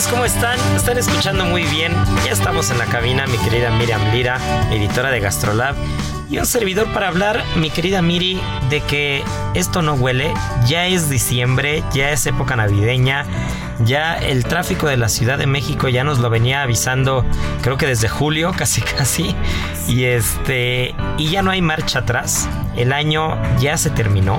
Amigos, ¿cómo están? Están escuchando muy bien. Ya estamos en la cabina, mi querida Miriam Lira, editora de Gastrolab. Y un servidor para hablar, mi querida Miri, de que esto no huele. Ya es diciembre, ya es época navideña. Ya el tráfico de la Ciudad de México ya nos lo venía avisando, creo que desde julio, casi casi. Y este. Y ya no hay marcha atrás. El año ya se terminó.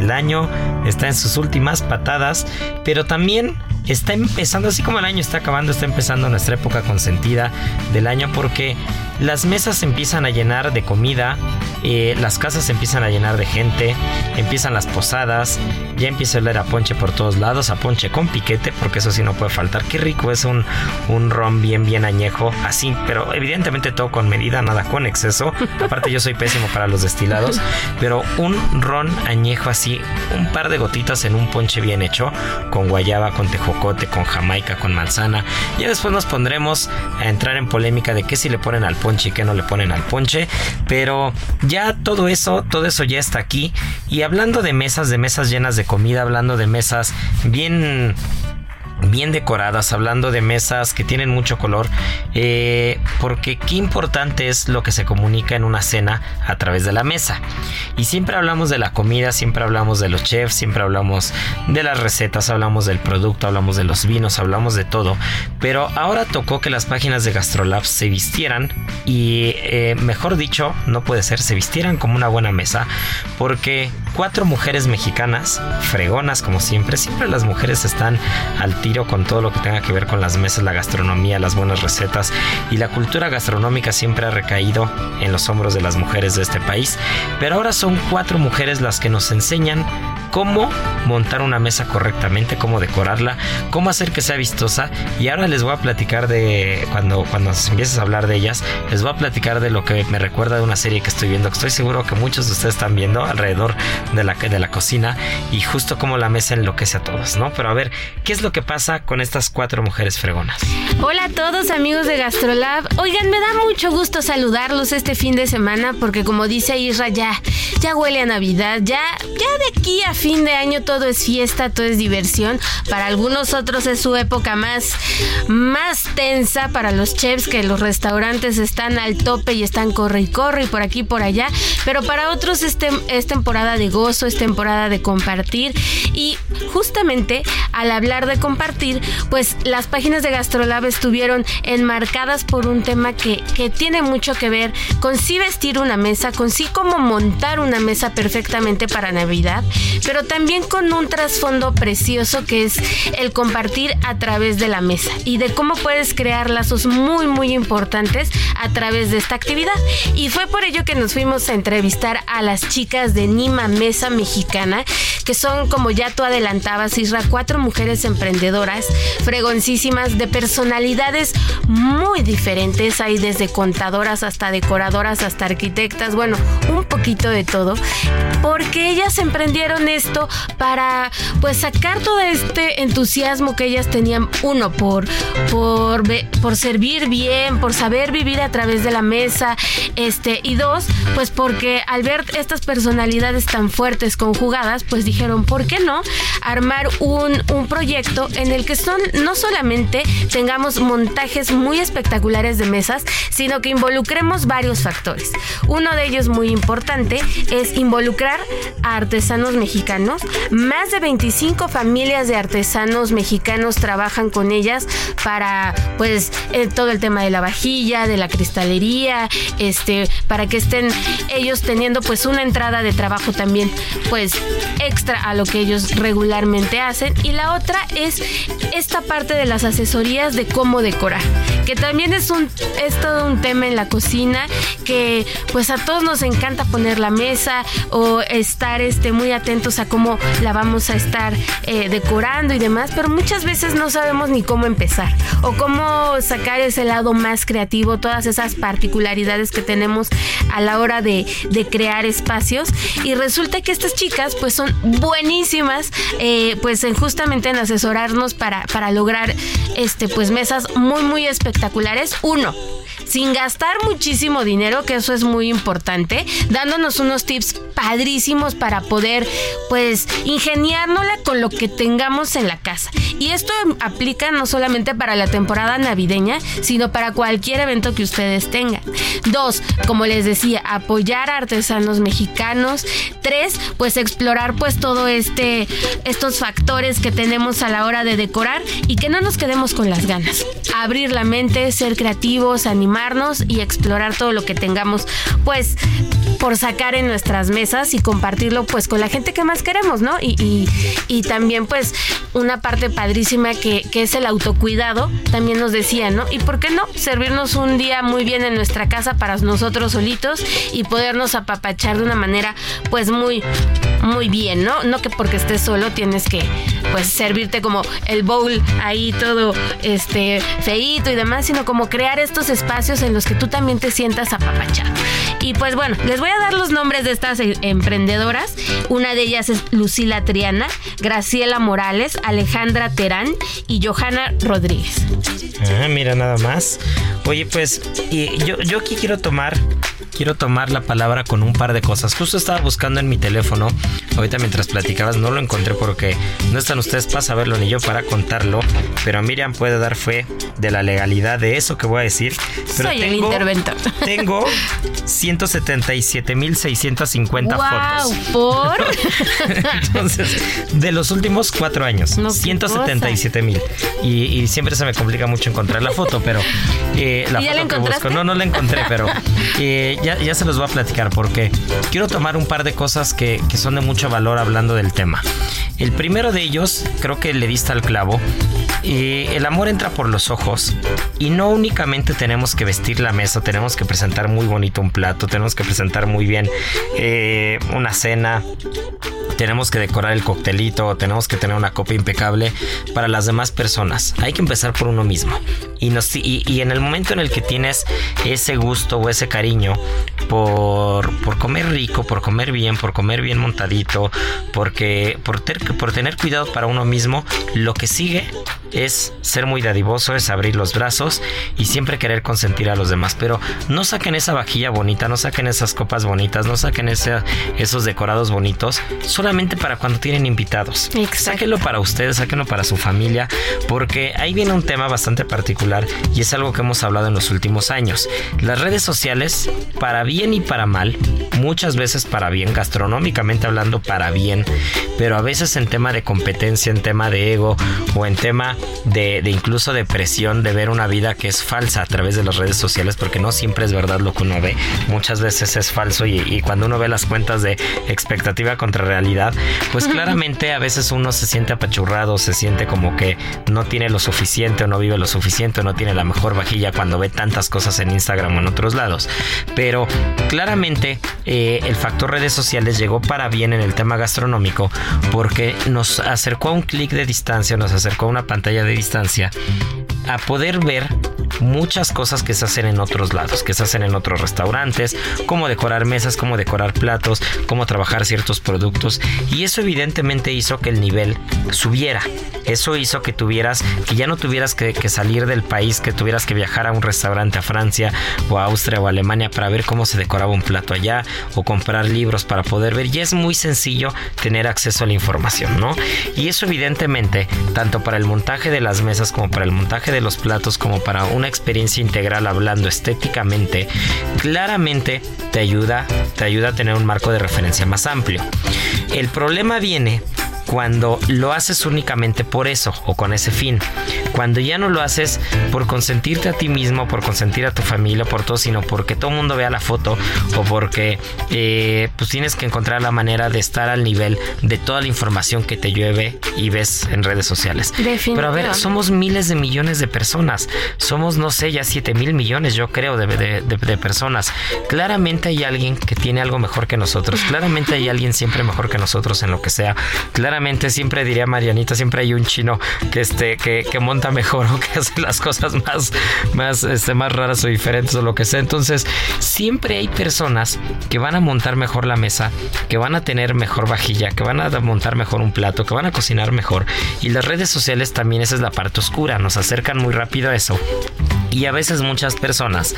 El año está en sus últimas patadas. Pero también está empezando, así como el año está acabando, está empezando nuestra época consentida del año porque las mesas empiezan a llenar de comida, eh, las casas empiezan a llenar de gente, empiezan las posadas, ya empieza a oler a ponche por todos lados, a ponche con piquete, porque eso sí no puede faltar. Qué rico es un, un ron bien, bien añejo, así, pero evidentemente todo con medida, nada con exceso. Aparte yo soy pésimo para los destilados, pero un ron añejo así, un par de gotitas en un ponche bien hecho, con guayaba, con tejocote, con jamaica, con manzana. Ya después nos pondremos a entrar en polémica de qué si le ponen al ponche y qué no le ponen al ponche, pero ya todo eso, todo eso ya está aquí. Y hablando de mesas, de mesas llenas de comida, hablando de mesas bien bien decoradas, hablando de mesas que tienen mucho color, eh, porque qué importante es lo que se comunica en una cena a través de la mesa. Y siempre hablamos de la comida, siempre hablamos de los chefs, siempre hablamos de las recetas, hablamos del producto, hablamos de los vinos, hablamos de todo. Pero ahora tocó que las páginas de Gastrolab se vistieran y, eh, mejor dicho, no puede ser, se vistieran como una buena mesa, porque cuatro mujeres mexicanas, fregonas como siempre, siempre las mujeres están al con todo lo que tenga que ver con las mesas, la gastronomía, las buenas recetas y la cultura gastronómica siempre ha recaído en los hombros de las mujeres de este país. Pero ahora son cuatro mujeres las que nos enseñan cómo montar una mesa correctamente, cómo decorarla, cómo hacer que sea vistosa. Y ahora les voy a platicar de, cuando, cuando empieces a hablar de ellas, les voy a platicar de lo que me recuerda de una serie que estoy viendo, que estoy seguro que muchos de ustedes están viendo alrededor de la, de la cocina y justo cómo la mesa enloquece a todos, ¿no? Pero a ver, ¿qué es lo que pasa con estas cuatro mujeres fregonas? Hola a todos amigos de Gastrolab. Oigan, me da mucho gusto saludarlos este fin de semana porque como dice Isra, ya, ya huele a Navidad, ya, ya de aquí a fin de año todo es fiesta, todo es diversión. Para algunos otros es su época más, más tensa para los chefs que los restaurantes están al tope y están corre y corre y por aquí y por allá. Pero para otros es, tem- es temporada de gozo, es temporada de compartir y justamente al hablar de compartir, pues las páginas de Gastrolab estuvieron enmarcadas por un tema que, que tiene mucho que ver con sí vestir una mesa, con sí cómo montar una mesa perfectamente para Navidad, pero también con un trasfondo precioso que es el compartir a través de la mesa y de cómo puedes crear lazos muy muy importantes a través de esta actividad. Y fue por ello que nos fuimos a entrevistar a las chicas de Nima Mesa Mexicana, que son, como ya tú adelantabas, Isra, cuatro mujeres emprendedoras fregoncísimas, de personalidades muy diferentes. Hay desde contadoras hasta decoradoras, hasta arquitectas, bueno, un poquito de todo. Porque ellas emprendieron esto para pues sacar todo este entusiasmo que ellas tenían, uno, por, por, por servir bien, por saber vivir a través de la mesa, este, y dos, pues porque al ver estas personalidades tan fuertes conjugadas, pues dijeron, ¿por qué no armar un, un proyecto en el que son no solamente tengamos montajes muy espectaculares de mesas, sino que involucremos varios factores. Uno de ellos muy importante es involucrar a artesanos mexicanos. Más de 25 familias de artesanos mexicanos trabajan con ellas para pues eh, todo el tema de la vajilla, de la cristalería, este, para que estén ellos teniendo pues una entrada de trabajo también pues extra a lo que ellos regularmente hacen. Y la otra es esta parte de las asesorías de cómo decorar, que también es un es todo un tema en la cocina que pues a todos nos encanta poner la mesa o estar este muy atentos a cómo la vamos a estar eh, decorando y demás, pero muchas veces no sabemos ni cómo empezar o cómo sacar ese lado más creativo, todas esas particularidades que tenemos a la hora de, crear espacios. Y resulta que estas chicas pues son buenísimas eh, pues en justamente en asesorarnos para, para lograr este pues mesas muy muy espectaculares. Uno sin gastar muchísimo dinero, que eso es muy importante, dándonos unos tips padrísimos para poder pues ingeniárnosla con lo que tengamos en la casa. Y esto aplica no solamente para la temporada navideña, sino para cualquier evento que ustedes tengan. Dos, como les decía, apoyar a artesanos mexicanos. Tres, pues explorar pues todo este estos factores que tenemos a la hora de decorar y que no nos quedemos con las ganas. Abrir la mente, ser creativos, animar y explorar todo lo que tengamos pues por sacar en nuestras mesas y compartirlo pues con la gente que más queremos, ¿no? Y, y, también pues una parte padrísima que, que, es el autocuidado, también nos decía, ¿no? Y por qué no servirnos un día muy bien en nuestra casa para nosotros solitos y podernos apapachar de una manera pues muy, muy bien, ¿no? No que porque estés solo tienes que pues servirte como el bowl ahí todo este feito y demás, sino como crear estos espacios en los que tú también te sientas apapachado. Y pues bueno, les voy a dar los nombres de estas eh, emprendedoras. Una de ellas es Lucila Triana, Graciela Morales, Alejandra Terán y Johanna Rodríguez. Ah, mira nada más. Oye, pues y yo, yo aquí quiero tomar quiero tomar la palabra con un par de cosas. Justo estaba buscando en mi teléfono, ahorita mientras platicabas no lo encontré porque no están ustedes para saberlo ni yo para contarlo, pero Miriam puede dar fe de la legalidad de eso que voy a decir. Pero Soy tengo, el interventor. Tengo 177.650 wow, fotos. ¿Por? Entonces, de los últimos cuatro años, no, 177 mil. Y, siempre se me complica mucho encontrar la foto, pero eh, la foto la que busco, no, no la encontré, pero eh, ya, se los voy a platicar porque quiero tomar un par de cosas que, que son de mucho valor hablando del tema. El primero de ellos, creo que le diste al clavo, el amor entra por los ojos y no únicamente tenemos que vestir la mesa, tenemos que presentar muy bonito un plato, tenemos que presentar muy bien eh, una cena, tenemos que decorar el coctelito, tenemos que tener una copa impecable para las demás personas. Hay que empezar por uno mismo. Y, y, en el momento en el que tienes ese gusto o ese cariño por, comer rico, por comer bien, por comer bien montadito, porque, por, por tener cuidado para uno mismo, lo que sigue es ser muy dadivoso, es abrir los brazos y siempre querer consentir a los demás. Pero no saquen esa vajilla bonita, no saquen esas copas bonitas, no saquen esos decorados bonitos solamente para cuando tienen invitados. Sáquenlo para ustedes, sáquenlo para su familia, porque ahí viene un tema bastante particular y es algo que hemos hablado en los últimos años. Las redes sociales, para bien y para mal, muchas veces para bien, gastronómicamente hablando para bien, pero a veces en tema de competencia, en tema de ego o en tema de, incluso de presión de ver una vida que es falsa a través de las redes sociales, porque no siempre es verdad lo que uno ve, muchas veces es falso y, cuando uno ve las cuentas de expectativa contra realidad, pues claramente a veces uno se siente apachurrado, se siente como que no tiene lo suficiente o no vive lo suficiente o no tiene la mejor vajilla cuando ve tantas cosas en Instagram o en otros lados. Pero claramente eh, el factor redes sociales llegó para bien en el tema gastronómico porque nos acercó a un clic de distancia, nos acercó a una pantalla de distancia a poder ver muchas cosas que se hacen en otros lados, que se hacen en otros restaurantes, cómo decorar mesas, cómo decorar platos, cómo trabajar ciertos productos y eso evidentemente hizo que el nivel subiera. Eso hizo que tuvieras, que ya no tuvieras que, salir del país, que tuvieras que viajar a un restaurante a Francia o a Austria o a Alemania para ver cómo se decoraba un plato allá o comprar libros para poder ver. Y es muy sencillo tener acceso a la información, ¿no? Y eso evidentemente, tanto para el montaje de las mesas como para el montaje de los platos, como para una experiencia integral hablando estéticamente, claramente te ayuda, te ayuda a tener un marco de referencia más amplio. El problema viene cuando lo haces únicamente por eso o con ese fin. Cuando ya no lo haces por consentirte a ti mismo, por consentir a tu familia, por todo, sino porque todo el mundo vea la foto o porque eh, pues tienes que encontrar la manera de estar al nivel de toda la información que te llueve y ves en redes sociales. Pero a ver, somos miles de millones de personas. Somos, no sé, ya 7 mil millones, yo creo, de, de personas. Claramente hay alguien que tiene algo mejor que nosotros. Claramente hay alguien siempre mejor que nosotros en lo que sea. Claramente siempre diría Marianita, siempre hay un chino que este que, monta mejor o que hace las cosas más más este, más raras o diferentes o lo que sea. Entonces, siempre hay personas que van a montar mejor la mesa, que van a tener mejor vajilla, que van a montar mejor un plato, que van a cocinar mejor. Y las redes sociales también esa es la parte oscura, nos acercan muy rápido a eso. Y a veces muchas personas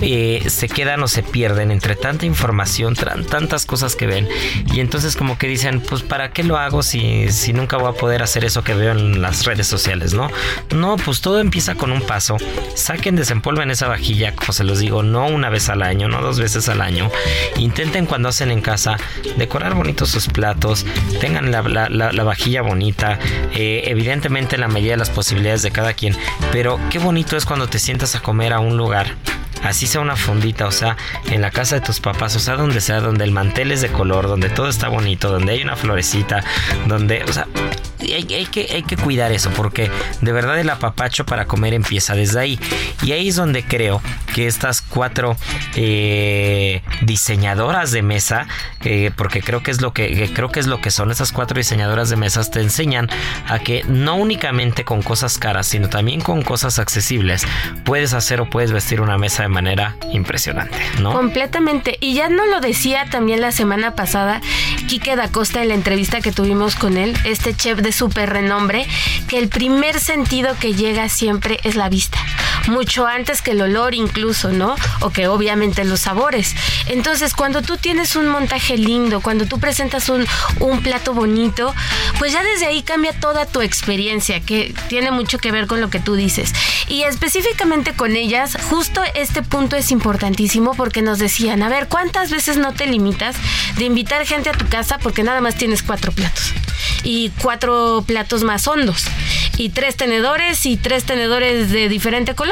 eh, se quedan o se pierden entre tanta información, tantas cosas que ven. Y entonces como que dicen, pues ¿para qué lo hago si, si nunca voy a poder hacer eso que veo en las redes sociales? No, no, pues todo empieza con un paso. Saquen, desempolven esa vajilla, como se los digo, no una vez al año, no dos veces al año. Intenten cuando hacen en casa decorar bonitos sus platos, tengan la, la, vajilla bonita, eh, evidentemente en la medida de las posibilidades de cada quien. Pero qué bonito es cuando te sientes a comer a un lugar, así sea una fondita, o sea, en la casa de tus papás, o sea, donde sea, donde el mantel es de color, donde todo está bonito, donde hay una florecita, donde, o sea, hay, que, cuidar eso porque de verdad el apapacho para comer empieza desde ahí. Y ahí es donde creo que estas cuatro eh, diseñadoras de mesa, eh, porque creo que es lo que, creo que es lo que son esas cuatro diseñadoras de mesas, te enseñan a que no únicamente con cosas caras, sino también con cosas accesibles, puedes hacer o puedes vestir una mesa de manera impresionante, ¿no? Completamente. Y ya no lo decía también la semana pasada Quique da Costa en la entrevista que tuvimos con él, este chef de súper renombre, que el primer sentido que llega siempre es la vista. Mucho antes que el olor incluso, ¿no? O que obviamente los sabores. Entonces, cuando tú tienes un montaje lindo, cuando tú presentas un, un plato bonito, pues ya desde ahí cambia toda tu experiencia, que tiene mucho que ver con lo que tú dices. Y específicamente con ellas, justo este punto es importantísimo porque nos decían, a ver, ¿cuántas veces no te limitas de invitar gente a tu casa porque nada más tienes cuatro platos? Y cuatro platos más hondos y tres tenedores y tres tenedores de diferente color.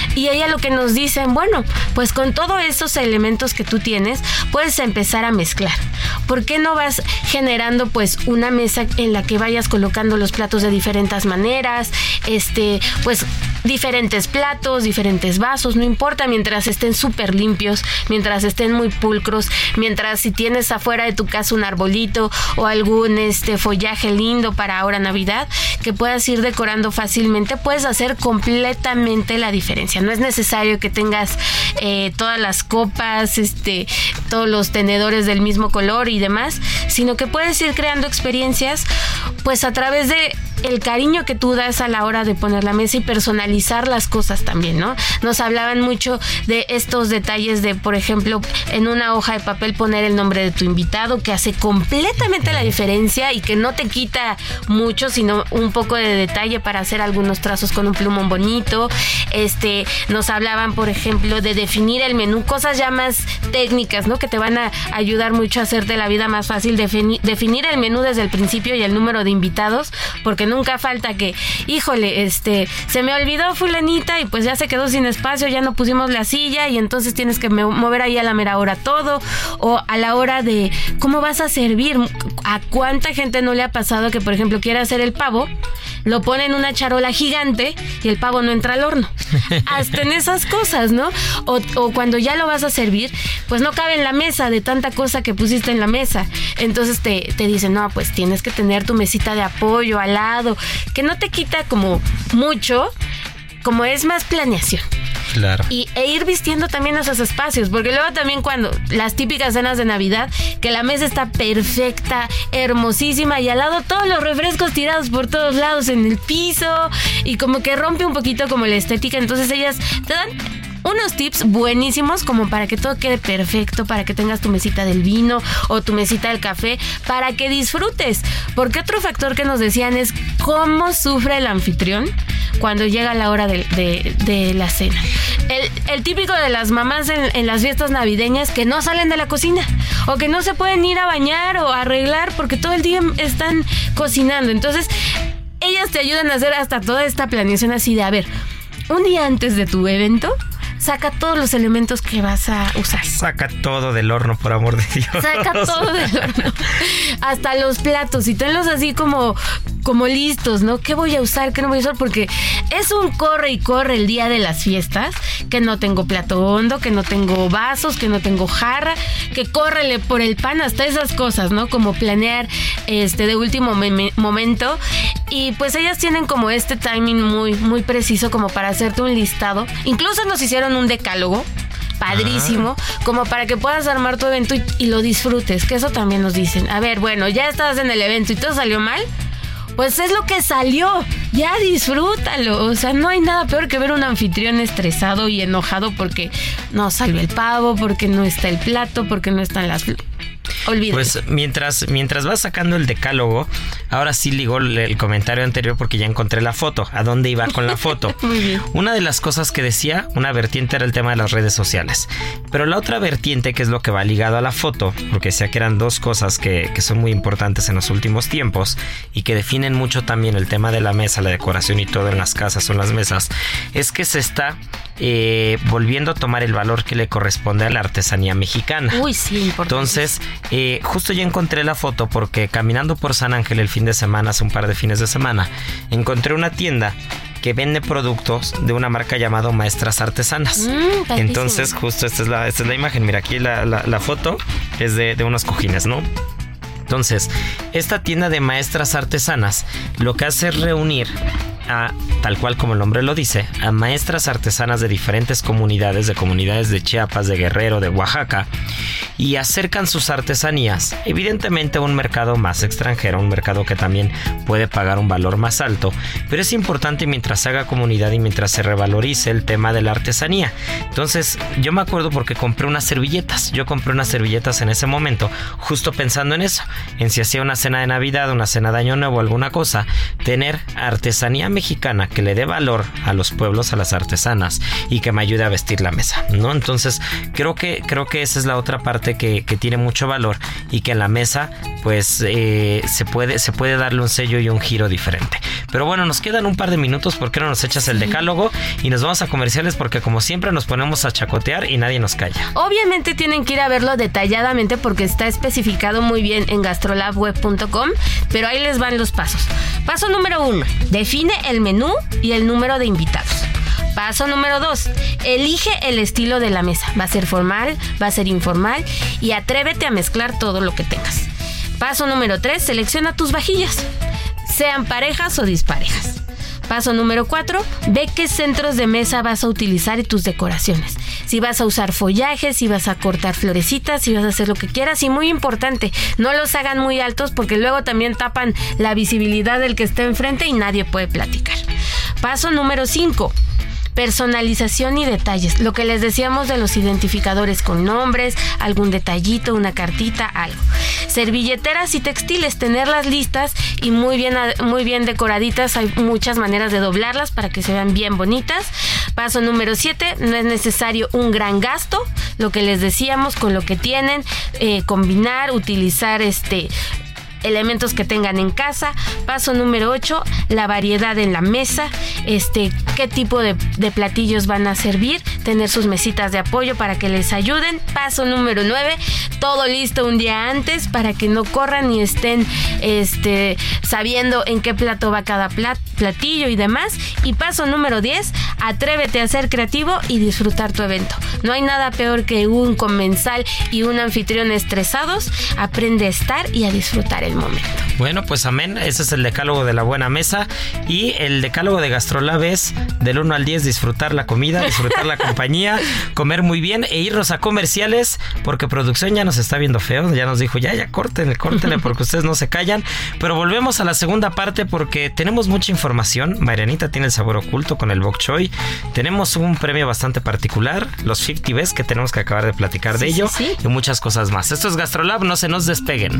Y ella lo que nos dicen, bueno, pues con todos esos elementos que tú tienes, puedes empezar a mezclar. ¿Por qué no vas generando pues una mesa en la que vayas colocando los platos de diferentes maneras? Este, pues diferentes platos, diferentes vasos, no importa, mientras estén súper limpios, mientras estén muy pulcros, mientras si tienes afuera de tu casa un arbolito o algún este follaje lindo para ahora Navidad, que puedas ir decorando fácilmente, puedes hacer completamente la diferencia. No es necesario que tengas eh, todas las copas, este, todos los tenedores del mismo color y demás, sino que puedes ir creando experiencias pues a través de el cariño que tú das a la hora de poner la mesa y personalizar las cosas también, ¿no? Nos hablaban mucho de estos detalles de, por ejemplo, en una hoja de papel poner el nombre de tu invitado, que hace completamente la diferencia y que no te quita mucho, sino un poco de detalle para hacer algunos trazos con un plumón bonito. Este, nos hablaban, por ejemplo, de definir el menú, cosas ya más técnicas, ¿no? Que te van a ayudar mucho a hacerte la vida más fácil, definir el menú desde el principio y el número de invitados, porque nunca falta que, híjole, este, se me olvidó fulanita y pues ya se quedó sin espacio, ya no pusimos la silla y entonces tienes que mover ahí a la mera hora todo o a la hora de cómo vas a servir, a cuánta gente no le ha pasado que por ejemplo quiere hacer el pavo lo pone en una charola gigante y el pavo no entra al horno. Hasta en esas cosas, ¿no? O, o, cuando ya lo vas a servir, pues no cabe en la mesa de tanta cosa que pusiste en la mesa. Entonces te, te dicen, no, pues tienes que tener tu mesita de apoyo al lado, que no te quita como mucho, como es más planeación. Claro. Y, e ir vistiendo también esos espacios, porque luego también cuando las típicas cenas de Navidad, que la mesa está perfecta, hermosísima y al lado todos los refrescos tirados por todos lados en el piso y como que rompe un poquito como la estética, entonces ellas te dan unos tips buenísimos como para que todo quede perfecto, para que tengas tu mesita del vino o tu mesita del café, para que disfrutes. Porque otro factor que nos decían es cómo sufre el anfitrión cuando llega la hora de, la cena. El, típico de las mamás en, en, las fiestas navideñas que no salen de la cocina o que no se pueden ir a bañar o arreglar porque todo el día están cocinando. Entonces, ellas te ayudan a hacer hasta toda esta planeación así de, a ver, un día antes de tu evento, saca todos los elementos que vas a usar. Saca todo del horno, por amor de Dios. Saca todo del horno. Hasta los platos y tenlos así como, como listos, ¿no? ¿Qué voy a usar? ¿Qué no voy a usar? Porque es un corre y corre el día de las fiestas, que no tengo plato hondo, que no tengo vasos, que no tengo jarra, que córrele por el pan, hasta esas cosas, ¿no? Como planear este de último momento. Y pues ellas tienen como este timing muy, muy preciso como para hacerte un listado. Incluso nos hicieron un decálogo padrísimo, ah. como para que puedas armar tu evento y, lo disfrutes, que eso también nos dicen. A ver, bueno, ya estás en el evento y todo salió mal, pues es lo que salió, ya disfrútalo. O sea, no hay nada peor que ver un anfitrión estresado y enojado porque no salió el pavo, porque no está el plato, porque no están las pues mientras, mientras vas sacando el decálogo, ahora sí ligó el comentario anterior porque ya encontré la foto. ¿A dónde iba con la foto? Una de las cosas que decía, una vertiente era el tema de las redes sociales. Pero la otra vertiente, que es lo que va ligado a la foto, porque decía que eran dos cosas que, que son muy importantes en los últimos tiempos y que definen mucho también el tema de la mesa, la decoración y todo en las casas o en las mesas, es que se está eh, volviendo a tomar el valor que le corresponde a la artesanía mexicana. Uy, sí, importante. Entonces, eh, justo ya encontré la foto porque caminando por San Ángel el fin de semana, hace un par de fines de semana, encontré una tienda que vende productos de una marca llamada Maestras Artesanas. Mm, Entonces, justo esta es la, esta es la imagen. Mira, aquí la, la, foto es de, de unos cojines, ¿no? Entonces, esta tienda de maestras artesanas lo que hace es reunir a, tal cual como el nombre lo dice, a maestras artesanas de diferentes comunidades, de comunidades de Chiapas, de Guerrero, de Oaxaca, y acercan sus artesanías, evidentemente a un mercado más extranjero, un mercado que también puede pagar un valor más alto, pero es importante mientras se haga comunidad y mientras se revalorice el tema de la artesanía. Entonces, yo me acuerdo porque compré unas servilletas, yo compré unas servilletas en ese momento, justo pensando en eso, en si hacía una cena de Navidad, una cena de Año Nuevo, alguna cosa, tener artesanía mexicana que le dé valor a los pueblos, a las artesanas y que me ayude a vestir la mesa, ¿no? Entonces, creo que, creo que esa es la otra parte que, tiene mucho valor y que en la mesa, pues, eh, se, puede, se puede darle un sello y un giro diferente. Pero bueno, nos quedan un par de minutos, ¿por qué no nos echas el decálogo? Y nos vamos a comerciales porque como siempre nos ponemos a chacotear y nadie nos calla. Obviamente tienen que ir a verlo detalladamente porque está especificado muy bien en gastrolabweb.com, pero ahí les van los pasos. Paso número uno, define el menú y el número de invitados. Paso número 2. Elige el estilo de la mesa. Va a ser formal, va a ser informal y atrévete a mezclar todo lo que tengas. Paso número 3. Selecciona tus vajillas, sean parejas o disparejas. Paso número 4. Ve qué centros de mesa vas a utilizar y tus decoraciones. Si vas a usar follajes, si vas a cortar florecitas, si vas a hacer lo que quieras. Y muy importante, no los hagan muy altos porque luego también tapan la visibilidad del que está enfrente y nadie puede platicar. Paso número 5 personalización y detalles. Lo que les decíamos de los identificadores con nombres, algún detallito, una cartita, algo. Servilleteras y textiles, tenerlas listas y muy bien, muy bien decoraditas. Hay muchas maneras de doblarlas para que se vean bien bonitas. Paso número 7, no es necesario un gran gasto. Lo que les decíamos con lo que tienen, eh, combinar, utilizar este elementos que tengan en casa. Paso número 8, la variedad en la mesa, este, qué tipo de, platillos van a servir, tener sus mesitas de apoyo para que les ayuden. Paso número 9, todo listo un día antes para que no corran y estén este, sabiendo en qué plato va cada platillo y demás. Y paso número 10, atrévete a ser creativo y disfrutar tu evento. No hay nada peor que un comensal y un anfitrión estresados. Aprende a estar y a disfrutar el momento. Bueno, pues amén. Ese es el decálogo de la buena mesa. Y el decálogo de Gastrolab es del 1 al 10 disfrutar la comida, disfrutar la compañía, comer muy bien e irnos a comerciales porque producción ya nos está viendo feo. Ya nos dijo, ya, ya, córtenle, córtenle porque ustedes no se callan. Pero volvemos a la segunda parte porque tenemos mucha información. Marianita tiene el sabor oculto con el Bok Choy. Tenemos un premio bastante particular, los 50 Best, que tenemos que acabar de platicar de ello. Y muchas cosas más. Esto es Gastrolab, no se nos despeguen.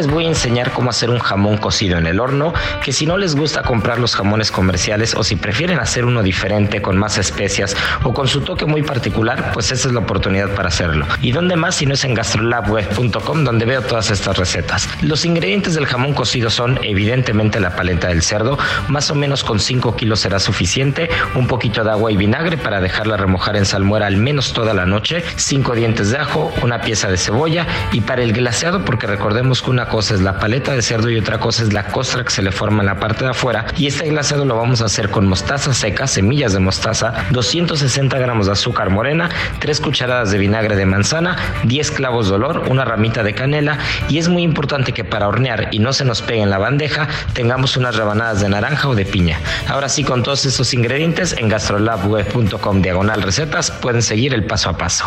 Les voy a enseñar cómo hacer un jamón cocido en el horno, que si no les gusta comprar los jamones comerciales o si prefieren hacer uno diferente con más especias o con su toque muy particular, pues esa es la oportunidad para hacerlo. ¿Y dónde más si no es en gastrolabweb.com donde veo todas estas recetas? Los ingredientes del jamón cocido son evidentemente la paleta del cerdo, más o menos con 5 kilos será suficiente, un poquito de agua y vinagre para dejarla remojar en salmuera al menos toda la noche, 5 dientes de ajo, una pieza de cebolla y para el glaseado porque recordemos que una cosa es la paleta de cerdo y otra cosa es la costra que se le forma en la parte de afuera. Y este glaseado lo vamos a hacer con mostaza seca, semillas de mostaza, 260 gramos de azúcar morena, 3 cucharadas de vinagre de manzana, 10 clavos de olor, una ramita de canela y es muy importante que para hornear y no se nos pegue en la bandeja tengamos unas rebanadas de naranja o de piña. Ahora sí, con todos estos ingredientes en gastrolabweb.com diagonal recetas pueden seguir el paso a paso.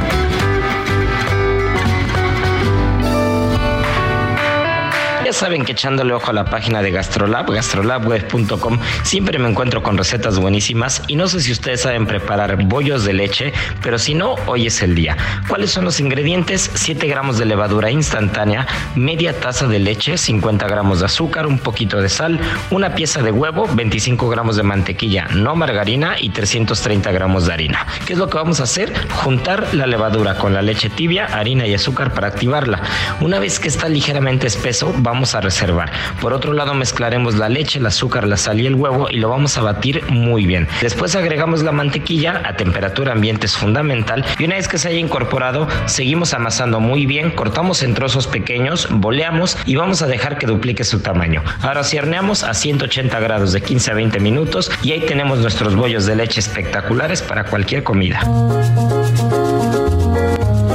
Saben que echándole ojo a la página de Gastrolab, gastrolabweb.com, siempre me encuentro con recetas buenísimas y no sé si ustedes saben preparar bollos de leche, pero si no, hoy es el día. ¿Cuáles son los ingredientes? 7 gramos de levadura instantánea, media taza de leche, 50 gramos de azúcar, un poquito de sal, una pieza de huevo, 25 gramos de mantequilla, no margarina y 330 gramos de harina. ¿Qué es lo que vamos a hacer? Juntar la levadura con la leche tibia, harina y azúcar para activarla. Una vez que está ligeramente espeso, vamos a reservar. Por otro lado mezclaremos la leche, el azúcar, la sal y el huevo y lo vamos a batir muy bien. Después agregamos la mantequilla a temperatura ambiente es fundamental y una vez que se haya incorporado seguimos amasando muy bien, cortamos en trozos pequeños, boleamos y vamos a dejar que duplique su tamaño. Ahora si horneamos a 180 grados de 15 a 20 minutos y ahí tenemos nuestros bollos de leche espectaculares para cualquier comida.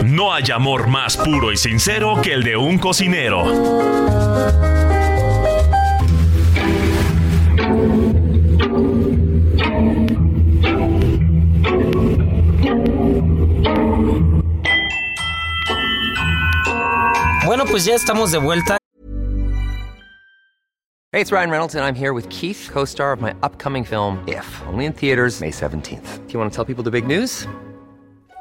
No hay amor más puro y sincero que el de un cocinero. Bueno, pues ya estamos de vuelta. Hey, it's Ryan Reynolds and I'm here with Keith, co-star of my upcoming film If, only in theaters May 17th. Do you want to tell people the big news?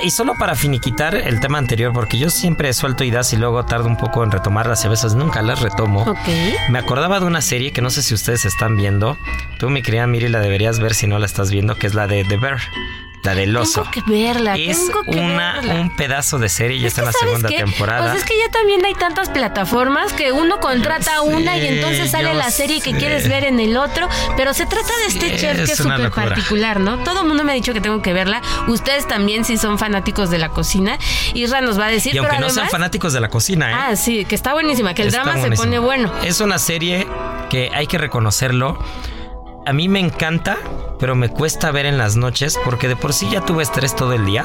Y solo para finiquitar el tema anterior, porque yo siempre suelto ideas y luego tardo un poco en retomarlas y a veces nunca las retomo. Ok. Me acordaba de una serie que no sé si ustedes están viendo. Tú, mi querida Miri, la deberías ver si no la estás viendo, que es la de The Bear. La del oso. Tengo que verla, Es tengo que una, verla. un pedazo de serie y Es está en la ¿sabes segunda qué? temporada. Pues es que ya también hay tantas plataformas que uno contrata Yo una y entonces sale la serie que quieres ver en el otro. Pero se trata de este chef que es súper particular, ¿no? Todo el mundo me ha dicho que tengo que verla. Ustedes también, si son fanáticos de la cocina. Isra nos va a decir. y aunque pero no sean fanáticos de la cocina, ¿eh? Ah, sí, que está buenísima, que el Está drama se pone bueno. Es una serie que hay que reconocerlo. A mí me encanta, pero me cuesta ver en las noches porque de por sí ya tuve estrés todo el día.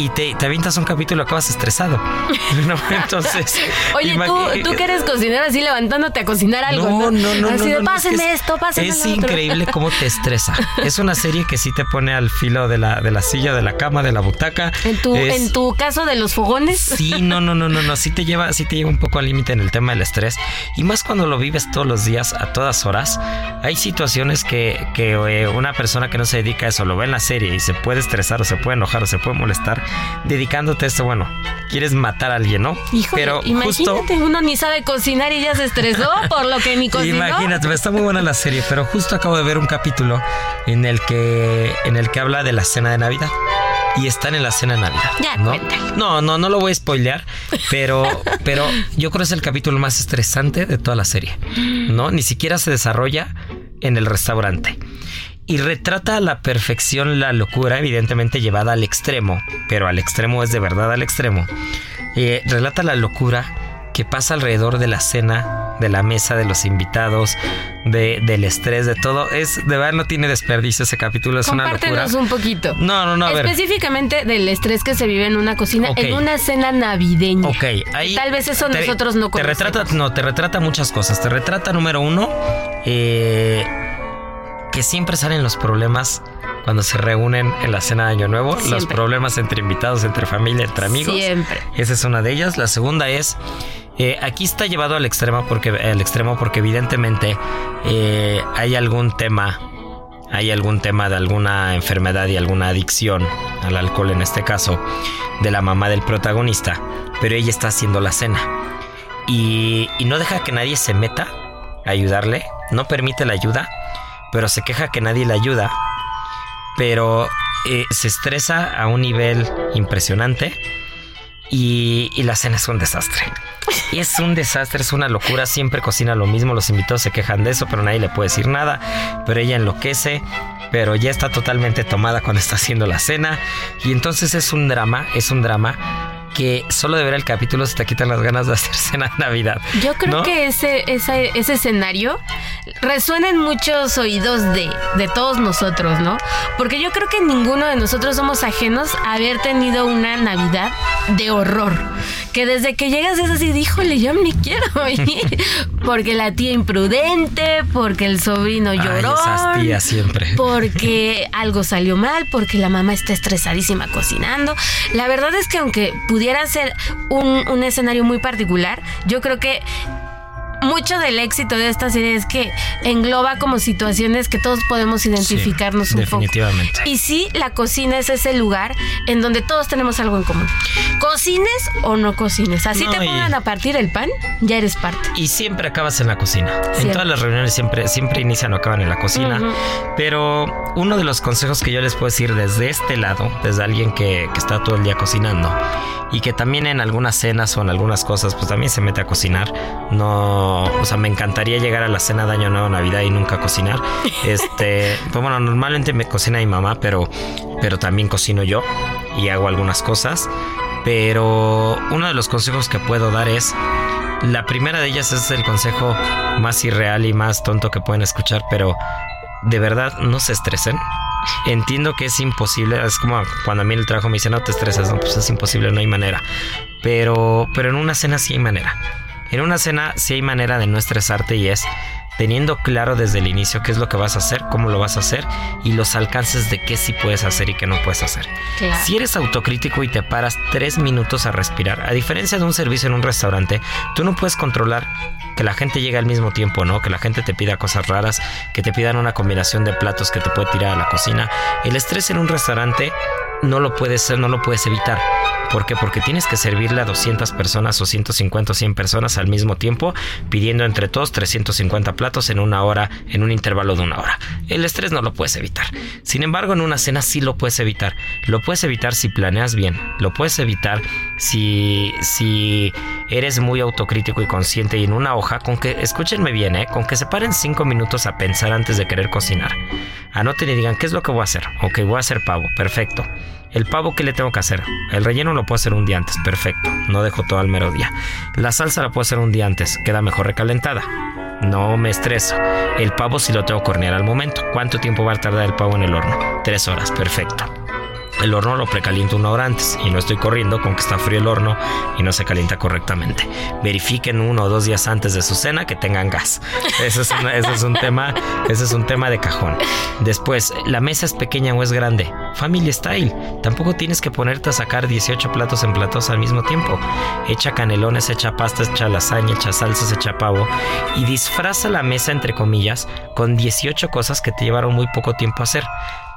Y te, te avientas un capítulo y acabas estresado. ¿no? Entonces. Oye, tú, tú que eres cocinera así levantándote a cocinar algo. No, no, no. Así no, de no, pásenme es- esto, pásenme Es lo otro". increíble cómo te estresa. Es una serie que sí te pone al filo de la, de la silla, de la cama, de la butaca. En tu, Es- en tu caso de los fogones. Sí, no, no, no, no, no. Sí te lleva, sí te lleva un poco al límite en el tema del estrés. Y más cuando lo vives todos los días, a todas horas. Hay situaciones que, que eh, una persona que no se dedica a eso lo ve en la serie y se puede estresar o se puede enojar o se puede molestar dedicándote a esto. Bueno, quieres matar a alguien, ¿no? Híjole, Pero justo. imagínate, uno ni sabe cocinar y ya se estresó por lo que ni cocinó. Imagínate, está muy buena la serie, pero justo acabo de ver un capítulo en el que en el que habla de la cena de Navidad. Y están en la cena de Navidad. Ya, ¿no? no, no, no lo voy a spoilear, pero, pero yo creo que es el capítulo más estresante de toda la serie. ¿No? Ni siquiera se desarrolla en el restaurante. Y retrata a la perfección la locura, evidentemente llevada al extremo, pero al extremo es de verdad al extremo. Eh, relata la locura que pasa alrededor de la cena, de la mesa, de los invitados, de, del estrés, de todo. Es de verdad no tiene desperdicio ese capítulo, es una locura. Un poquito. No, no, no, a ver. Específicamente del estrés que se vive en una cocina, en una cena navideña. Ok, ahí. Tal vez eso te- nosotros no Te retrata, conocemos. no, te retrata muchas cosas. Te retrata, número uno, eh, que siempre salen los problemas cuando se reúnen en la cena de Año Nuevo. Los problemas entre invitados, entre familia, entre amigos. Siempre. Esa es una de ellas. La segunda es. eh, aquí está llevado al extremo porque, al extremo porque evidentemente eh, hay algún tema hay algún tema de alguna enfermedad y alguna adicción al alcohol en este caso de la mamá del protagonista, pero ella está haciendo la cena y, y no deja que nadie se meta a ayudarle, no permite la ayuda, pero se queja que nadie le ayuda, pero eh, se estresa a un nivel impresionante y, y la cena es un desastre. Es un desastre, es una locura. Siempre cocina lo mismo. Los invitados se quejan de eso, pero nadie le puede decir nada. Pero ella enloquece, pero ya está totalmente tomada cuando está haciendo la cena. Y entonces es un drama, es un drama que solo de ver el capítulo se te quitan las ganas de hacer cena de Navidad. Yo creo ¿no? que ese, ese, ese escenario resuena en muchos oídos de, de todos nosotros, ¿no? Porque yo creo que ninguno de nosotros somos ajenos a haber tenido una Navidad de horror. Que desde que llegas es así, híjole, yo me quiero ir. Porque la tía imprudente, porque el sobrino lloró. esas tías siempre. Porque algo salió mal, porque la mamá está estresadísima cocinando. La verdad es que aunque pudiera ser un, un escenario muy particular, yo creo que mucho del éxito de esta serie es que engloba como situaciones que todos podemos identificarnos Sí, un definitivamente. poco. Y sí, la cocina es ese lugar en donde todos tenemos algo en común. Cocines o no cocines. Así No, te y- pongan a partir el pan, ya eres parte. Y siempre acabas en la cocina. En todas las reuniones siempre, siempre inician o acaban en la cocina. Pero uno de los consejos que yo les puedo decir desde este lado, desde alguien que, que está todo el día cocinando y que también en algunas cenas o en algunas cosas, pues también se mete a cocinar. No, o sea, me encantaría llegar a la cena de Año Nuevo, Navidad y nunca cocinar. Este, pues bueno, normalmente me cocina mi mamá, pero, pero también cocino yo y hago algunas cosas. Pero uno de los consejos que puedo dar es la primera de ellas es el consejo más irreal y más tonto que pueden escuchar, pero de verdad no se estresen. Entiendo que es imposible, es como cuando a mí el trabajo me dicen no te estreses, no, pues es imposible, no hay manera. Pero, pero en una cena sí hay manera. En una cena sí hay manera de no estresarte y es teniendo claro desde el inicio qué es lo que vas a hacer, cómo lo vas a hacer y los alcances de qué sí puedes hacer y qué no puedes hacer. Claro. Si eres autocrítico y te paras tres minutos a respirar, a diferencia de un servicio en un restaurante, tú no puedes controlar que la gente llegue al mismo tiempo, ¿no? Que la gente te pida cosas raras, que te pidan una combinación de platos que te puede tirar a la cocina. El estrés en un restaurante no lo puedes, no lo puedes evitar. ¿Por qué? Porque tienes que servirle a 200 personas o 150 o 100 personas al mismo tiempo, pidiendo entre todos 350 platos en una hora, en un intervalo de una hora. El estrés no lo puedes evitar. Sin embargo, en una cena sí lo puedes evitar. Lo puedes evitar si planeas bien. Lo puedes evitar si, si eres muy autocrítico y consciente y en una hoja, con que, escúchenme bien, ¿eh? con que se paren 5 minutos a pensar antes de querer cocinar. Anoten y digan, ¿qué es lo que voy a hacer? Ok, voy a hacer pavo, perfecto. El pavo, ¿qué le tengo que hacer? El relleno lo puedo hacer un día antes, perfecto. No dejo todo al mero día. La salsa la puedo hacer un día antes, queda mejor recalentada. No me estreso. El pavo sí lo tengo que hornear al momento. ¿Cuánto tiempo va a tardar el pavo en el horno? Tres horas, perfecto. El horno lo precaliento una hora antes y no estoy corriendo con que está frío el horno y no se calienta correctamente. Verifiquen uno o dos días antes de su cena que tengan gas. Ese es, un tema, ese es un tema de cajón. Después, la mesa es pequeña o es grande. Family style. Tampoco tienes que ponerte a sacar 18 platos en platos al mismo tiempo. Echa canelones, echa pastas, echa lasaña, echa salsas, echa pavo y disfraza la mesa entre comillas con 18 cosas que te llevaron muy poco tiempo a hacer.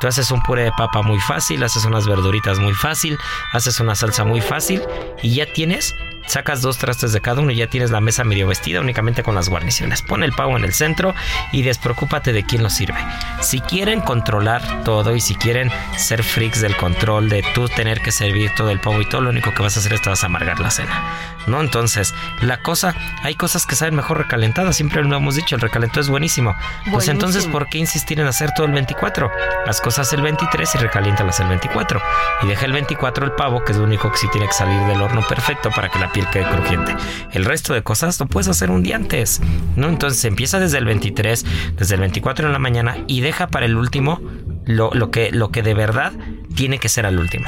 Tú haces un puré de papa muy fácil, haces unas verduritas muy fácil, haces una salsa muy fácil y ya tienes Sacas dos trastes de cada uno y ya tienes la mesa medio vestida únicamente con las guarniciones. Pon el pavo en el centro y despreocúpate de quién lo sirve. Si quieren controlar todo y si quieren ser freaks del control de tú tener que servir todo el pavo y todo, lo único que vas a hacer es te vas a amargar la cena. ¿No? Entonces, la cosa, hay cosas que saben mejor recalentadas. Siempre lo hemos dicho, el recalentado es buenísimo. Pues entonces, ¿por qué insistir en hacer todo el 24? Las cosas el 23 y recaliéntalas el 24. Y deja el 24 el pavo, que es lo único que sí tiene que salir del horno perfecto para que la piel quede crujiente. El resto de cosas lo puedes hacer un día antes, ¿no? Entonces empieza desde el 23, desde el 24 en la mañana y deja para el último lo, lo, que, lo que de verdad tiene que ser al último.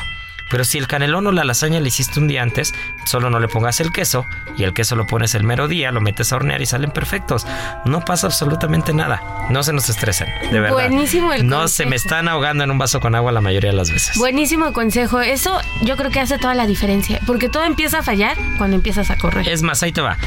Pero si el canelón o la lasaña le hiciste un día antes, solo no le pongas el queso y el queso lo pones el mero día, lo metes a hornear y salen perfectos. No pasa absolutamente nada. No se nos estresen, de verdad. Buenísimo el No se me están ahogando en un vaso con agua la mayoría de las veces. Buenísimo consejo. Eso yo creo que hace toda la diferencia, porque todo empieza a fallar cuando empiezas a correr. Es más, ahí te va.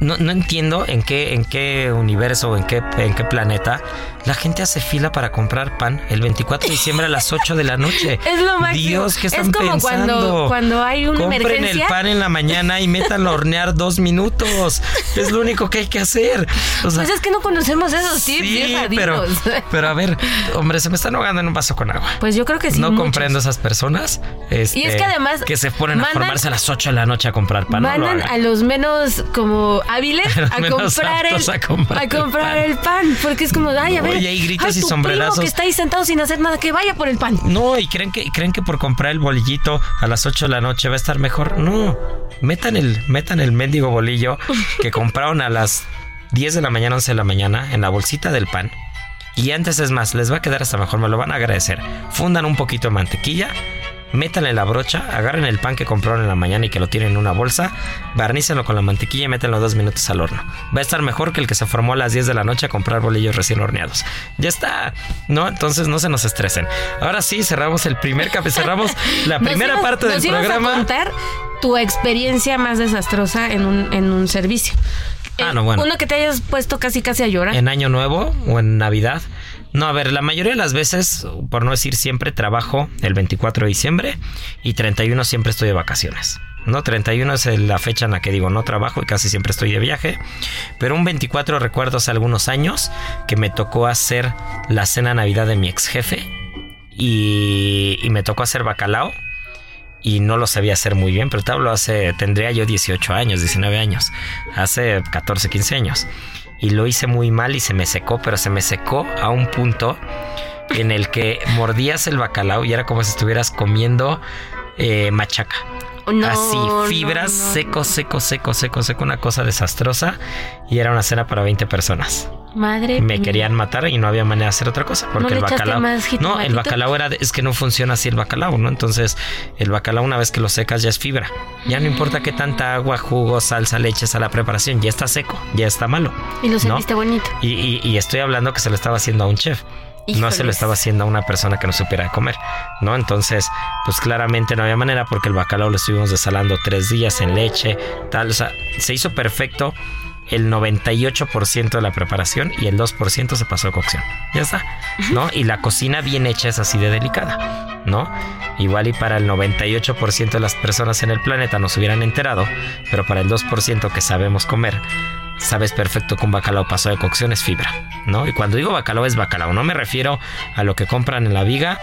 No, no, entiendo en qué, en qué universo, en qué, en qué planeta la gente hace fila para comprar pan el 24 de diciembre a las 8 de la noche. Es lo máximo. Dios, ¿qué están es como pensando? Cuando, cuando hay una Compren emergencia. el pan en la mañana y métanlo a hornear dos minutos. Es lo único que hay que hacer. O sea, Pues es que no conocemos esos tips, sí, pero, pero a ver, hombre, se me están ahogando en un vaso con agua. Pues yo creo que sí. no muchos. comprendo esas personas. este, Y es que además Que se ponen a formarse a las 8 de la noche a comprar pan. No lo Mandan a los menos como hábiles A a comprar, el, aptos a comprar el pan. Porque es como, ay, a ver. Oye, hay gritos ay, y sombrerazos. que está ahí sentado sin hacer nada, que vaya por el pan. No, y creen que, creen que por comprar el bolillito a las 8 de la noche va a estar mejor. No, metan el, metan el mendigo bolillo que compraron a las 10 de la mañana, 11 de la mañana en la bolsita del pan. Y antes es más, les va a quedar hasta mejor, me lo van a agradecer. Fundan un poquito de mantequilla, métanle la brocha, agarren el pan que compraron en la mañana y que lo tienen en una bolsa, barnícenlo con la mantequilla y métanlo dos minutos al horno. Va a estar mejor que el que se formó a las 10 de la noche a comprar bolillos recién horneados. Ya está, ¿no? Entonces no se nos estresen. Ahora sí, cerramos el primer capítulo, cerramos la Nos primera parte del nos programa. a contar tu experiencia más desastrosa en un, en un servicio. Ah, Eh, no, bueno. Uno que te hayas puesto casi casi a llorar. en Año Nuevo o en Navidad. No, a ver, la mayoría de las veces, por no decir siempre, trabajo el 24 de diciembre y 31 siempre estoy de vacaciones. No, 31 es la fecha en la que digo no trabajo y casi siempre estoy de viaje. Pero un 24 recuerdo hace algunos años que me tocó hacer la cena Navidad de mi ex jefe y, me tocó hacer bacalao y no lo sabía hacer muy bien, pero te hace, tendría yo 18 años, 19 años, hace 14, 15 años. Y lo hice muy mal y se me secó, pero se me secó a un punto en el que mordías el bacalao y era como si estuvieras comiendo eh, machaca. No, Así, no, fibras, no. seco, seco, seco, seco, seco, una cosa desastrosa. Y era una cena para 20 personas. Madre Me mía. querían matar y no había manera de hacer otra cosa porque ¿No el bacalao más no el bacalao era de- es que no funciona así el bacalao no entonces el bacalao una vez que lo secas ya es fibra ya no importa qué tanta agua jugo salsa le eches a la preparación ya está seco ya está malo Y lo ¿no? sentiste bonito. y, y- y estoy hablando que se lo estaba haciendo a un chef no se lo estaba haciendo a una persona que no supiera comer, ¿no? Entonces, pues claramente no había manera porque el bacalao lo estuvimos desalando tres días en leche, tal, o sea, se hizo perfecto el 98% de la preparación y el 2% se pasó a cocción. Ya está, ¿no? Y la cocina bien hecha es así de delicada, ¿no? Igual y para el 98% de las personas en el planeta nos hubieran enterado, pero para el 2% que sabemos comer, sabes perfecto que un bacalao paso de cocción es fibra, ¿no? Y cuando digo bacalao es bacalao, no me refiero a lo que compran en la viga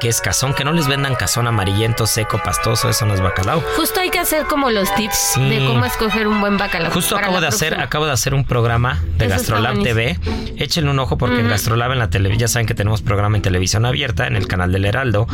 que es cazón, que no les vendan cazón amarillento, seco, pastoso, eso no es bacalao. Justo hay que hacer como los tips de cómo escoger un buen bacalao. Justo acabo de hacer, acabo de hacer un programa de Gastrolab TV. Échenle un ojo porque en Gastrolab en la televisión, ya saben que tenemos programa en televisión abierta en el canal del Heraldo,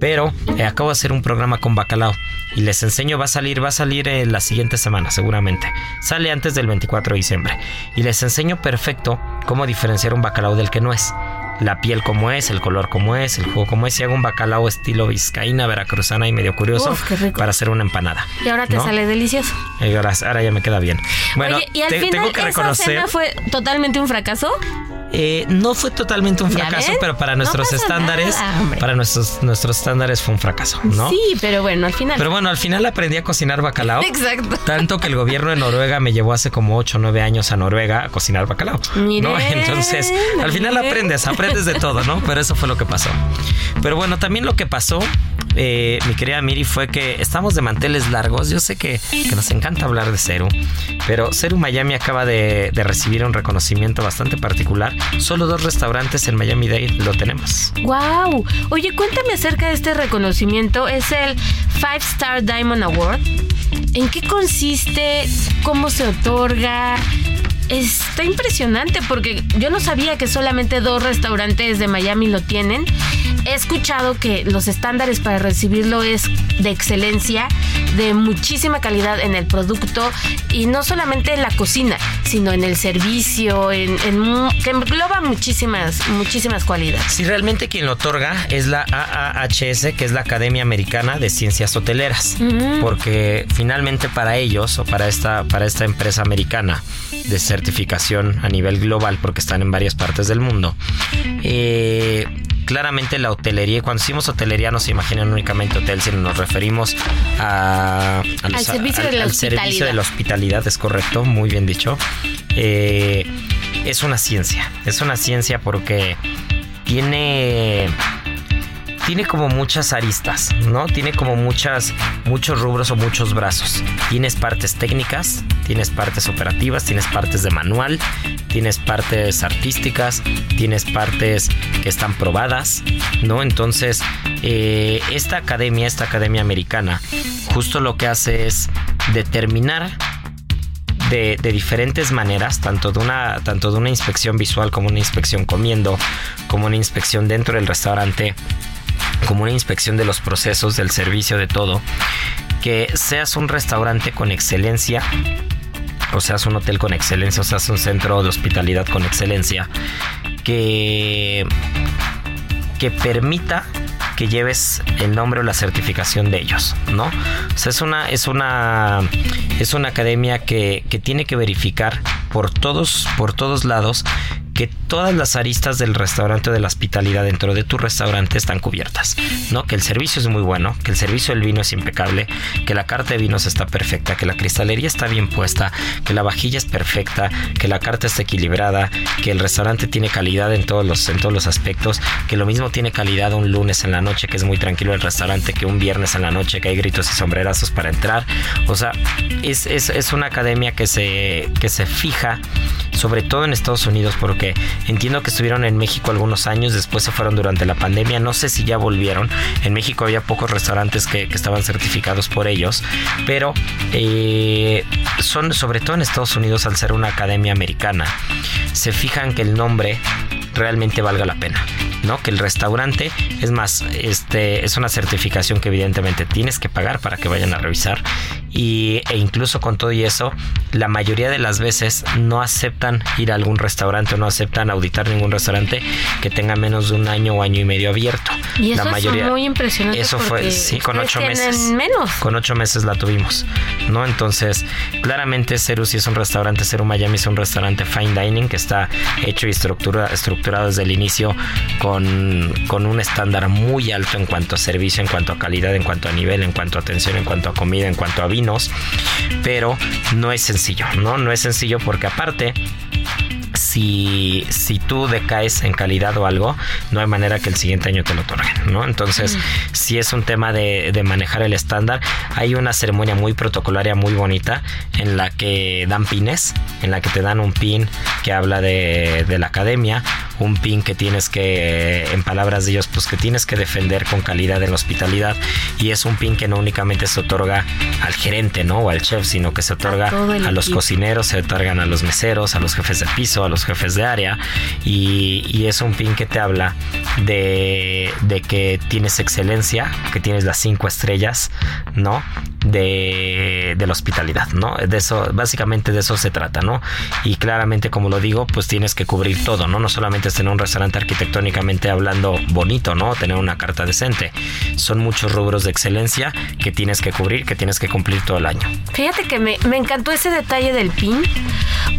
pero eh, acabo de hacer un programa con bacalao y les enseño, va a salir, va a salir en eh, la siguiente semana seguramente. Sale antes del 24 de diciembre y les enseño perfecto cómo diferenciar un bacalao del que no es la piel como es, el color como es, el jugo como es. Y hago un bacalao estilo vizcaína, veracruzana y medio curioso para hacer una empanada. Y ahora te sale delicioso. Y ahora, ya me queda bien. Bueno, y al final, tengo que reconocer. Cena fue totalmente un fracaso? Eh, no fue totalmente un fracaso, pero para nuestros estándares, para nuestros, nuestros estándares fue un fracaso, ¿no? Sí, pero bueno, al final. Pero bueno, al final aprendí a cocinar bacalao. Exacto. Tanto que el gobierno de Noruega me llevó hace como 8 o 9 años a Noruega a cocinar bacalao. ¿no? Entonces, al final aprendes, aprendes de todo, ¿no? Pero eso fue lo que pasó. Pero bueno, también lo que pasó, eh, mi querida Miri, fue que estamos de manteles largos. Yo sé que, nos encanta hablar de Ceru, pero Ceru Miami acaba de recibir un reconocimiento bastante particular Solo dos restaurantes en Miami Dade lo tenemos. ¡Wow! Oye, cuéntame acerca de este reconocimiento. Es el Five Star Diamond Award. ¿En qué consiste? ¿Cómo se otorga? Está impresionante porque yo no sabía que solamente dos restaurantes de Miami lo tienen. He escuchado que los estándares para recibirlo es de excelencia, de muchísima calidad en el producto y no solamente en la cocina, sino en el servicio, en, que engloba muchísimas, muchísimas cualidades. Si realmente quien lo otorga es la AAHS, que es la Academia Americana de Ciencias Hoteleras, porque finalmente para ellos o para esta, para esta empresa americana de certificación a nivel global, porque están en varias partes del mundo. Eh, claramente la hotelería, cuando decimos hotelería no se imaginan únicamente hotel, sino nos referimos a, al, servicio, de la servicio de la hospitalidad, es correcto, muy bien dicho. Eh, es una ciencia, es una ciencia porque tiene tiene como muchas aristas, ¿no? Tiene como muchas, muchos rubros o muchos brazos. Tienes partes técnicas, tienes partes operativas, tienes partes de manual, tienes partes artísticas, tienes partes que están probadas, ¿no? Entonces, eh, esta academia, esta academia americana, justo lo que hace es determinar de, de, diferentes maneras, tanto de, una, tanto de una inspección visual como una inspección comiendo, como una inspección dentro del restaurante, como una inspección de los procesos, del servicio, de todo, que seas un restaurante con excelencia, o seas un hotel con excelencia, o seas un centro de hospitalidad con excelencia, que, que permita que lleves el nombre o la certificación de ellos, ¿no? O sea, es una, es una, es una academia que, que tiene que verificar por todos, por todos lados que todas las aristas del restaurante o de la hospitalidad dentro de tu restaurante están cubiertas, ¿no? Que el servicio es muy bueno, que el servicio del vino es impecable, que la carta de vinos está perfecta, que la cristalería está bien puesta, que la vajilla es perfecta, que la carta está equilibrada, que el restaurante tiene calidad en todos los, en todos los aspectos, que lo mismo tiene calidad un lunes en la noche, que es muy tranquilo el restaurante, que un viernes en la noche, que hay gritos y sombrerazos para entrar. O sea, es, es, es una academia que se, que se fija sobre todo en Estados Unidos, porque entiendo que estuvieron en México algunos años, después se fueron durante la pandemia, no sé si ya volvieron. En México había pocos restaurantes que, estaban certificados por ellos, pero eh, son sobre todo en Estados Unidos al ser una academia americana, se fijan que el nombre realmente valga la pena. ¿no? Que el restaurante, es más, este es una certificación que evidentemente tienes que pagar para que vayan a revisar y, e incluso con todo y eso, la mayoría de las veces no aceptan ir a algún restaurante o no aceptan auditar ningún restaurante que tenga menos de un año o año y medio abierto. Y eso la mayoría, es muy impresionante. Eso fue, sí, con ocho meses. menos. Con ocho meses la tuvimos, ¿no? Entonces, claramente Ceru si es un restaurante, Ceru Miami es un restaurante fine dining que está hecho y estructura, desde el inicio con, con un estándar muy alto en cuanto a servicio, en cuanto a calidad, en cuanto a nivel, en cuanto a atención, en cuanto a comida, en cuanto a pero no es sencillo, ¿no? No es sencillo porque aparte si, si tú decaes en calidad o algo, no hay manera que el siguiente año te lo otorguen, ¿no? Entonces, si es un tema de, de manejar el estándar, hay una ceremonia muy protocolaria, muy bonita, en la que dan pines, en la que te dan un pin que habla de, de la academia, un pin que tienes que, en palabras de ellos, pues que tienes que defender con calidad en la hospitalidad y es un pin que no únicamente se otorga al gerente, ¿no? O al chef, sino que se otorga a, los cocineros, se otorgan a los meseros, a los jefes de piso, a los jefes de área y, y es un pin que te habla de, de que tienes excelencia, que tienes las cinco estrellas, ¿no? De, de, la hospitalidad, ¿no? De eso, básicamente de eso se trata, ¿no? Y claramente, como lo digo, pues tienes que cubrir todo, ¿no? No solamente es tener un restaurante arquitectónicamente hablando bonito, ¿no? Tener una carta decente. Son muchos rubros de excelencia que tienes que cubrir, que tienes que cumplir todo el año. Fíjate que me, me encantó ese detalle del PIN,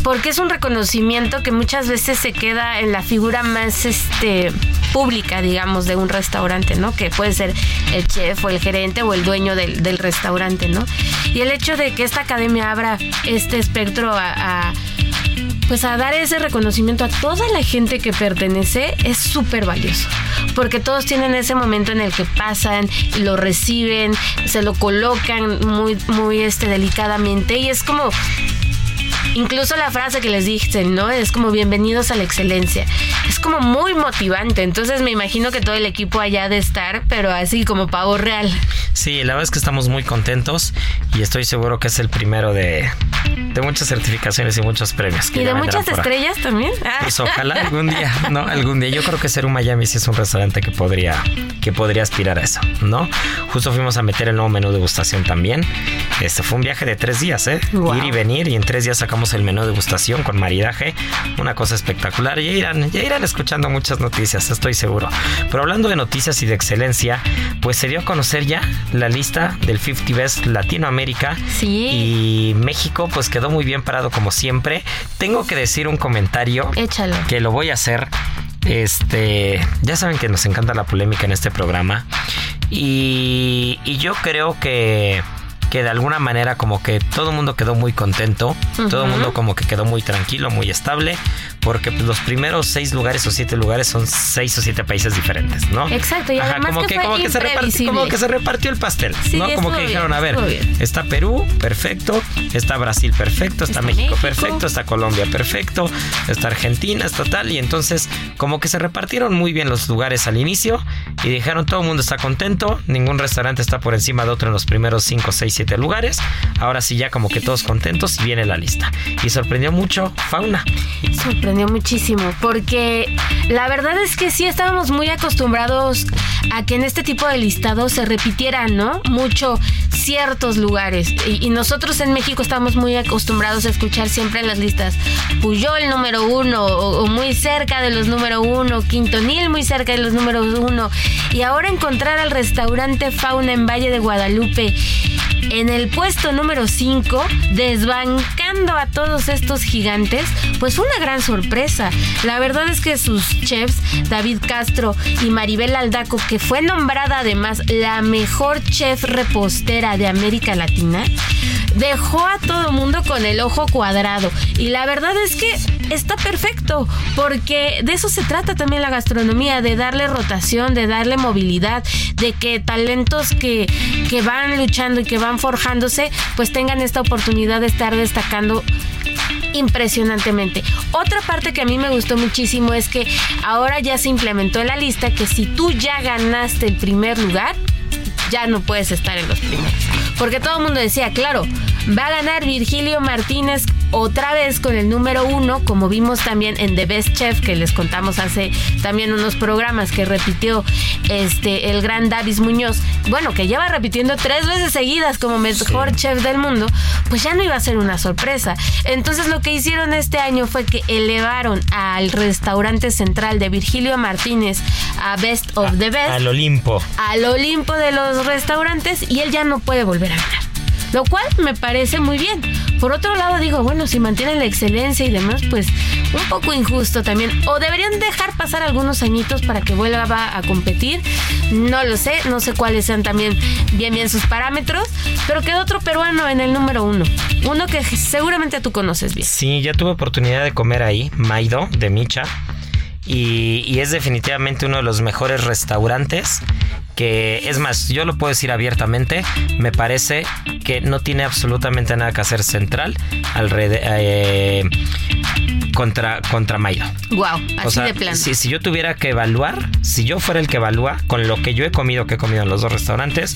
porque es un reconocimiento que muchas veces se queda en la figura más este, pública, digamos, de un restaurante, ¿no? Que puede ser el chef o el gerente o el dueño del, del restaurante, ¿no? Y el hecho de que esta academia abra este espectro a, pues a dar ese reconocimiento a toda la gente que pertenece es súper valioso. Porque todos tienen ese momento en el que pasan, lo reciben, se lo colocan muy, muy este, delicadamente y es como incluso la frase que les dicen, ¿no? Es como bienvenidos a la excelencia. Es como muy motivante. Entonces me imagino que todo el equipo allá de estar, pero así como pavo real. Sí, la verdad es que estamos muy contentos y estoy seguro que es el primero de, de muchas certificaciones y muchos premios. Que y de muchas estrellas también. Pues ojalá algún día, ¿no? Algún día. Yo creo que ser un Miami sí es un restaurante que podría, que podría aspirar a eso, ¿no? Justo fuimos a meter el nuevo menú de degustación también. Este fue un viaje de tres días, ¿eh? Wow. Ir y venir y en tres días sacamos el menú de degustación con maridaje. Una cosa espectacular. Ya irán, ya irán escuchando muchas noticias, estoy seguro. Pero hablando de noticias y de excelencia, pues se dio a conocer ya la lista del 50 Best Latinoamérica. Sí. Y México pues quedó muy bien parado como siempre. Tengo que decir un comentario. Échalo. Que lo voy a hacer. Este, ya saben que nos encanta la polémica en este programa. Y, y yo creo que que de alguna manera como que todo el mundo quedó muy contento, uh -huh. todo el mundo como que quedó muy tranquilo, muy estable, porque pues, los primeros seis lugares o siete lugares son seis o siete países diferentes, ¿no? Exacto, y Ajá, además como que, que, como que se repartió, como que se repartió el pastel, sí, ¿no? Como que bien, dijeron, a ver, está Perú, perfecto, está Brasil, perfecto, está, está México, México, perfecto, está Colombia, perfecto, está Argentina, está tal, y entonces como que se repartieron muy bien los lugares al inicio y dijeron todo el mundo está contento, ningún restaurante está por encima de otro en los primeros cinco, seis, siete lugares. Ahora sí ya como que todos contentos y viene la lista. Y sorprendió mucho Fauna. Sorprendió muchísimo porque la verdad es que sí estábamos muy acostumbrados a que en este tipo de listados se repitieran, ¿no? Mucho ciertos lugares. Y, y nosotros en México estamos muy acostumbrados a escuchar siempre en las listas Puyol número uno o, o muy cerca de los número uno, Quintonil muy cerca de los número uno. Y ahora encontrar al restaurante Fauna en Valle de Guadalupe en el puesto número 5, desbancando a todos estos gigantes, pues una gran sorpresa. La verdad es que sus chefs, David Castro y Maribel Aldaco, que fue nombrada además la mejor chef repostera de América Latina, dejó a todo mundo con el ojo cuadrado. Y la verdad es que está perfecto, porque de eso se trata también la gastronomía, de darle rotación, de darle movilidad, de que talentos que, que van luchando y que van forjándose, pues tengan esta oportunidad de estar destacando impresionantemente. Otra parte que a mí me gustó muchísimo es que ahora ya se implementó en la lista que si tú ya ganaste el primer lugar, ya no puedes estar en los primeros. Porque todo el mundo decía, claro, va a ganar Virgilio Martínez otra vez con el número uno, como vimos también en The Best Chef, que les contamos hace también unos programas que repitió este el gran Davis Muñoz, bueno, que lleva repitiendo tres veces seguidas como mejor sí. chef del mundo, pues ya no iba a ser una sorpresa. Entonces lo que hicieron este año fue que elevaron al restaurante central de Virgilio Martínez a Best of a, the Best. Al Olimpo. Al Olimpo de los restaurantes y él ya no puede volver a ganar lo cual me parece muy bien. Por otro lado, digo, bueno, si mantienen la excelencia y demás, pues un poco injusto también. O deberían dejar pasar algunos añitos para que vuelva a competir. No lo sé, no sé cuáles sean también bien bien sus parámetros, pero quedó otro peruano en el número uno. Uno que seguramente tú conoces bien. Sí, ya tuve oportunidad de comer ahí, Maido, de Micha. Y, y, es definitivamente uno de los mejores restaurantes que es más, yo lo puedo decir abiertamente, me parece que no tiene absolutamente nada que hacer central alrededor, eh, contra, contra Maido. Wow, así de plano. Si, si yo tuviera que evaluar, si yo fuera el que evalúa con lo que yo he comido, que he comido en los dos restaurantes,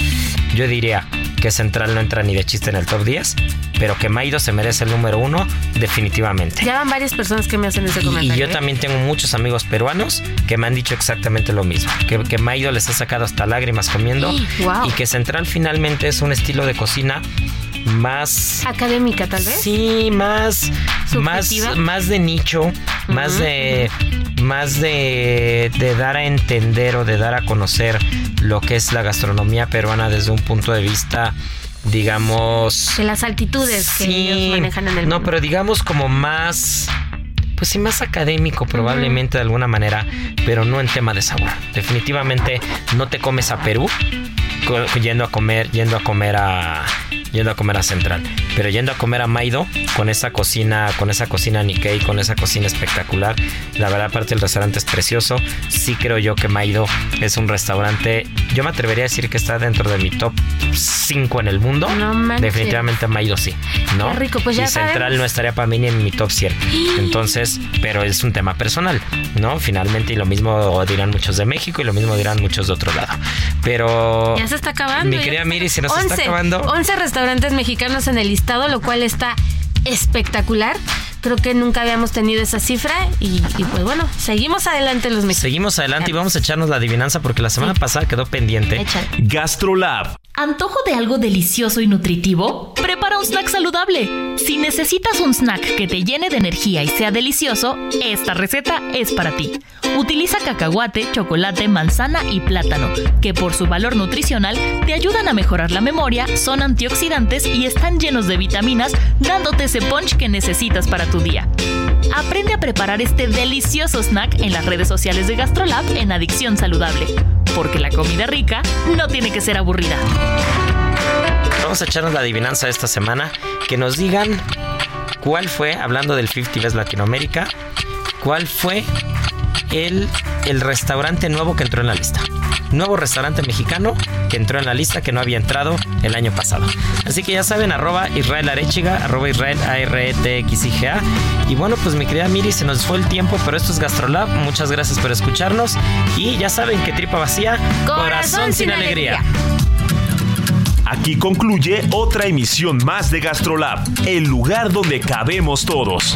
yo diría que Central no entra ni de chiste en el top 10, pero que Maido se merece el número uno definitivamente. Ya van varias personas que me hacen ese comentario. Y yo ¿eh? también tengo muchos amigos peruanos que me han dicho exactamente lo mismo, que, que Maido les ha sacado hasta lágrimas comiendo wow. y que Central finalmente es un estilo de cocina más académica tal vez sí más más más de nicho uh -huh. más de más de, de, dar a entender o de dar a conocer lo que es la gastronomía peruana desde un punto de vista digamos de las altitudes sí, que ellos manejan en el no mundo. pero digamos como más pues sí, más académico probablemente uh -huh. de alguna manera, pero no en tema de sabor. Definitivamente no te comes a Perú yendo a comer, yendo a comer a yendo a comer a Central, pero yendo a comer a Maido con esa cocina, con esa cocina Nikkei, con esa cocina espectacular. La verdad, aparte el restaurante es precioso. Sí creo yo que Maido es un restaurante, yo me atrevería a decir que está dentro de mi top 5 en el mundo. No Definitivamente Maido sí, ¿no? Qué rico, pues ya y Central sabemos. no estaría para mí ni en mi top 100. Entonces, pero es un tema personal, ¿no? Finalmente, y lo mismo dirán muchos de México y lo mismo dirán muchos de otro lado. Pero. Ya se está acabando. Mi querida Miri, se nos 11, está acabando. 11 restaurantes mexicanos en el listado, lo cual está espectacular. Creo que nunca habíamos tenido esa cifra y, y pues bueno, seguimos adelante los mexicanos. Seguimos adelante y vamos a echarnos la adivinanza porque la semana sí. pasada quedó pendiente. Échale. Gastrolab. ¿Antojo de algo delicioso y nutritivo? Prepara un snack saludable. Si necesitas un snack que te llene de energía y sea delicioso, esta receta es para ti. Utiliza cacahuate, chocolate, manzana y plátano, que por su valor nutricional te ayudan a mejorar la memoria, son antioxidantes y están llenos de vitaminas, dándote ese punch que necesitas para tu día. Aprende a preparar este delicioso snack en las redes sociales de GastroLab en Adicción Saludable, porque la comida rica no tiene que ser aburrida. Vamos a echarnos la adivinanza esta semana. Que nos digan cuál fue, hablando del 50 Best Latinoamérica, cuál fue el, el restaurante nuevo que entró en la lista. Nuevo restaurante mexicano que entró en la lista que no había entrado el año pasado. Así que ya saben, arroba Israel Arechiga, arroba Israel a r e t x i g a Y bueno, pues mi querida Miri, se nos fue el tiempo, pero esto es Gastrolab. Muchas gracias por escucharnos. Y ya saben que tripa vacía, corazón, corazón sin, sin alegría. alegría. Aquí concluye otra emisión más de Gastrolab, el lugar donde cabemos todos.